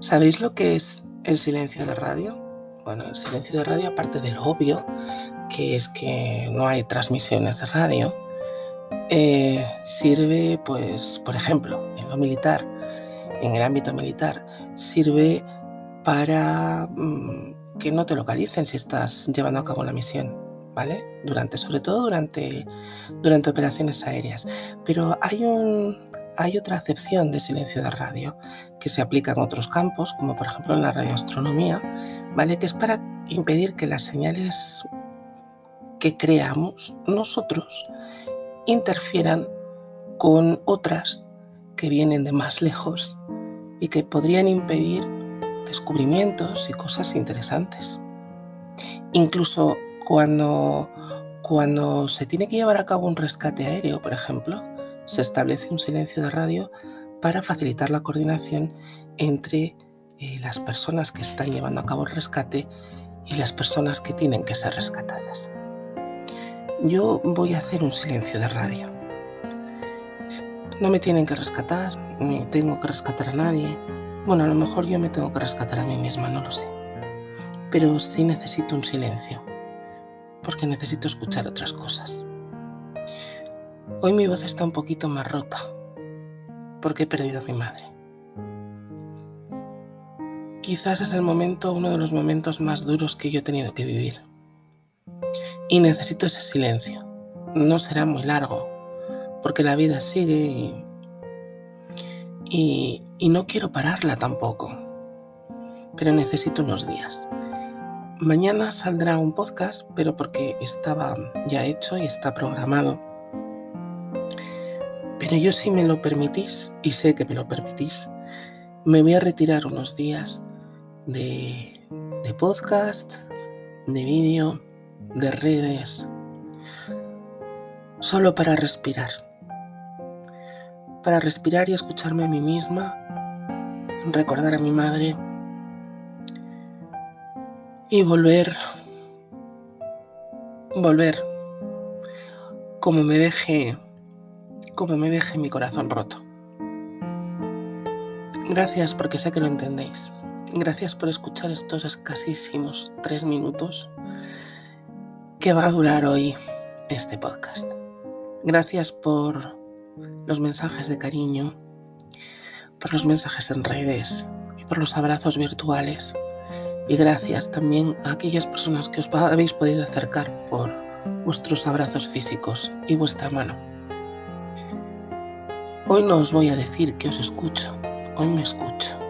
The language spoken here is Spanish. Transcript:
¿Sabéis lo que es el silencio de radio? Bueno, el silencio de radio, aparte del obvio, que es que no hay transmisiones de radio, eh, sirve, pues, por ejemplo, en lo militar, en el ámbito militar, sirve para mm, que no te localicen si estás llevando a cabo una misión, ¿vale? Durante, sobre todo durante, durante operaciones aéreas. Pero hay un, hay otra acepción de silencio de radio que se aplica en otros campos, como por ejemplo en la radioastronomía, ¿vale? que es para impedir que las señales que creamos nosotros interfieran con otras que vienen de más lejos y que podrían impedir descubrimientos y cosas interesantes. Incluso cuando, cuando se tiene que llevar a cabo un rescate aéreo, por ejemplo, se establece un silencio de radio para facilitar la coordinación entre eh, las personas que están llevando a cabo el rescate y las personas que tienen que ser rescatadas. Yo voy a hacer un silencio de radio. No me tienen que rescatar, ni tengo que rescatar a nadie. Bueno, a lo mejor yo me tengo que rescatar a mí misma, no lo sé. Pero sí necesito un silencio, porque necesito escuchar otras cosas. Hoy mi voz está un poquito más rota porque he perdido a mi madre. Quizás es el momento, uno de los momentos más duros que yo he tenido que vivir. Y necesito ese silencio. No será muy largo, porque la vida sigue y, y no quiero pararla tampoco. Pero necesito unos días. Mañana saldrá un podcast, pero porque estaba ya hecho y está programado pero yo si me lo permitís, y sé que me lo permitís, me voy a retirar unos días de, de podcast, de vídeo, de redes, solo para respirar. Para respirar y escucharme a mí misma, recordar a mi madre y volver, volver como me deje como me deje mi corazón roto. Gracias porque sé que lo entendéis. Gracias por escuchar estos escasísimos tres minutos que va a durar hoy este podcast. Gracias por los mensajes de cariño, por los mensajes en redes y por los abrazos virtuales. Y gracias también a aquellas personas que os habéis podido acercar por vuestros abrazos físicos y vuestra mano. Hoy no os voy a decir que os escucho, hoy me escucho.